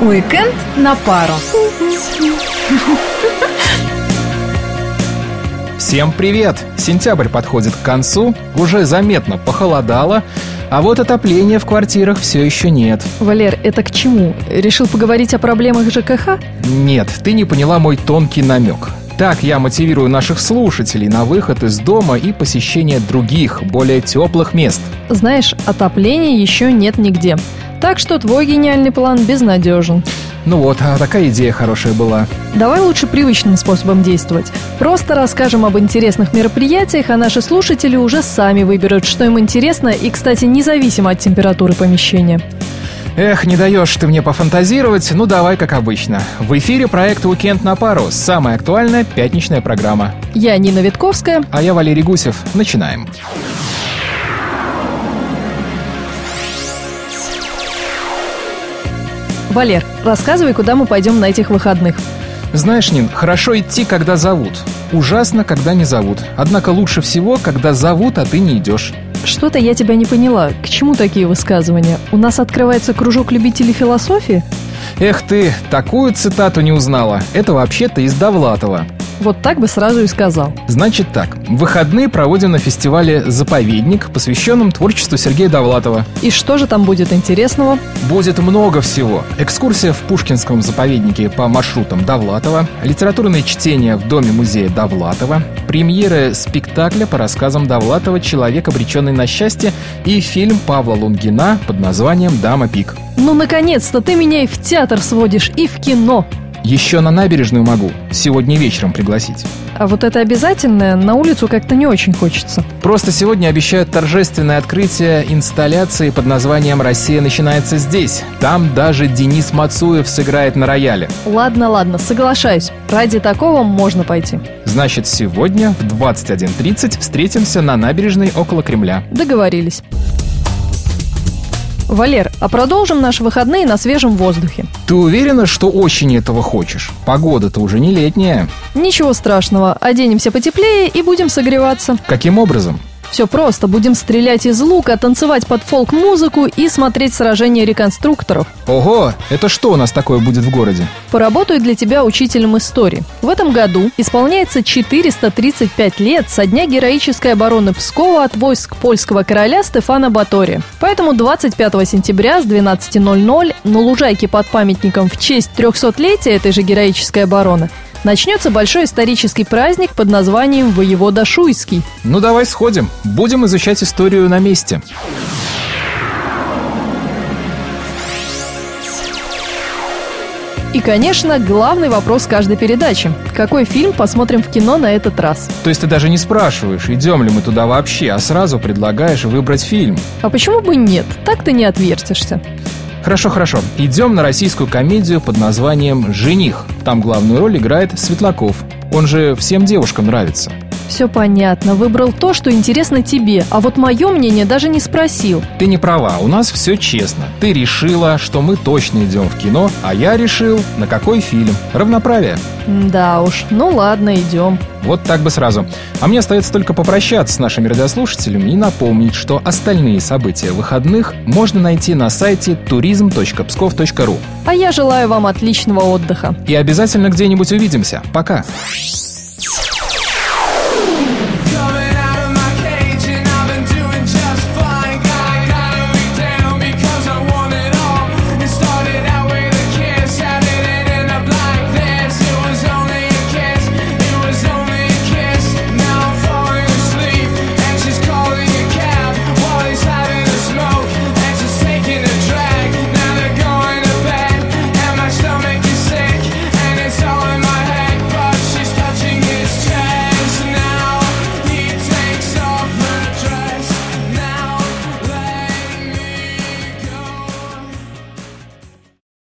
Уикенд на пару. Всем привет! Сентябрь подходит к концу, уже заметно похолодало, а вот отопления в квартирах все еще нет. Валер, это к чему? Решил поговорить о проблемах ЖКХ? Нет, ты не поняла мой тонкий намек. Так я мотивирую наших слушателей на выход из дома и посещение других, более теплых мест. Знаешь, отопления еще нет нигде. Так что твой гениальный план безнадежен. Ну вот, а такая идея хорошая была. Давай лучше привычным способом действовать. Просто расскажем об интересных мероприятиях, а наши слушатели уже сами выберут, что им интересно, и, кстати, независимо от температуры помещения. Эх, не даешь ты мне пофантазировать, ну давай как обычно. В эфире проект «Уикенд на пару», самая актуальная пятничная программа. Я Нина Витковская. А я Валерий Гусев. Начинаем. Валер, рассказывай, куда мы пойдем на этих выходных. Знаешь, Нин, хорошо идти, когда зовут. Ужасно, когда не зовут. Однако лучше всего, когда зовут, а ты не идешь. Что-то я тебя не поняла. К чему такие высказывания? У нас открывается кружок любителей философии? Эх ты, такую цитату не узнала. Это вообще-то из Довлатова. Вот так бы сразу и сказал. Значит так, выходные проводим на фестивале «Заповедник», посвященном творчеству Сергея Довлатова. И что же там будет интересного? Будет много всего. Экскурсия в Пушкинском заповеднике по маршрутам Довлатова, литературные чтения в Доме-музея Довлатова, премьеры спектакля по рассказам Довлатова «Человек, обреченный на счастье» и фильм Павла Лунгина под названием «Дама Пик». Ну, наконец-то ты меня и в театр сводишь, и в кино. Еще на набережную могу. Сегодня вечером пригласить. А вот это обязательное на улицу как-то не очень хочется. Просто сегодня обещают торжественное открытие инсталляции под названием «Россия начинается здесь». Там даже Денис Мацуев сыграет на рояле. Ладно, ладно, соглашаюсь. Ради такого можно пойти. Значит, сегодня в 21.30 встретимся на набережной около Кремля. Договорились. Валер, а продолжим наши выходные на свежем воздухе. Ты уверена, что очень этого хочешь? Погода-то уже не летняя. Ничего страшного, оденемся потеплее и будем согреваться. Каким образом? Все просто. Будем стрелять из лука, танцевать под фолк-музыку и смотреть сражения реконструкторов. Ого! Это что у нас такое будет в городе? Поработаю для тебя учителем истории. В этом году исполняется 435 лет со дня героической обороны Пскова от войск польского короля Стефана Батория. Поэтому 25 сентября с 12.00 на лужайке под памятником в честь 300-летия этой же героической обороны начнется большой исторический праздник под названием «Воевода Шуйский». Ну давай сходим, будем изучать историю на месте. И, конечно, главный вопрос каждой передачи. Какой фильм посмотрим в кино на этот раз? То есть ты даже не спрашиваешь, идем ли мы туда вообще, а сразу предлагаешь выбрать фильм. А почему бы нет? Так ты не отвертишься. Хорошо, хорошо. Идем на российскую комедию под названием «Жених». Там главную роль играет Светлаков. Он же всем девушкам нравится. Все понятно. Выбрал то, что интересно тебе. А вот мое мнение даже не спросил. Ты не права, у нас все честно. Ты решила, что мы точно идем в кино, а я решил, на какой фильм. Равноправие. Да уж, ну ладно, идем. Вот так бы сразу. А мне остается только попрощаться с нашими радиослушателями и напомнить, что остальные события выходных можно найти на сайте turism.pskov.ru. А я желаю вам отличного отдыха. И обязательно где-нибудь увидимся. Пока.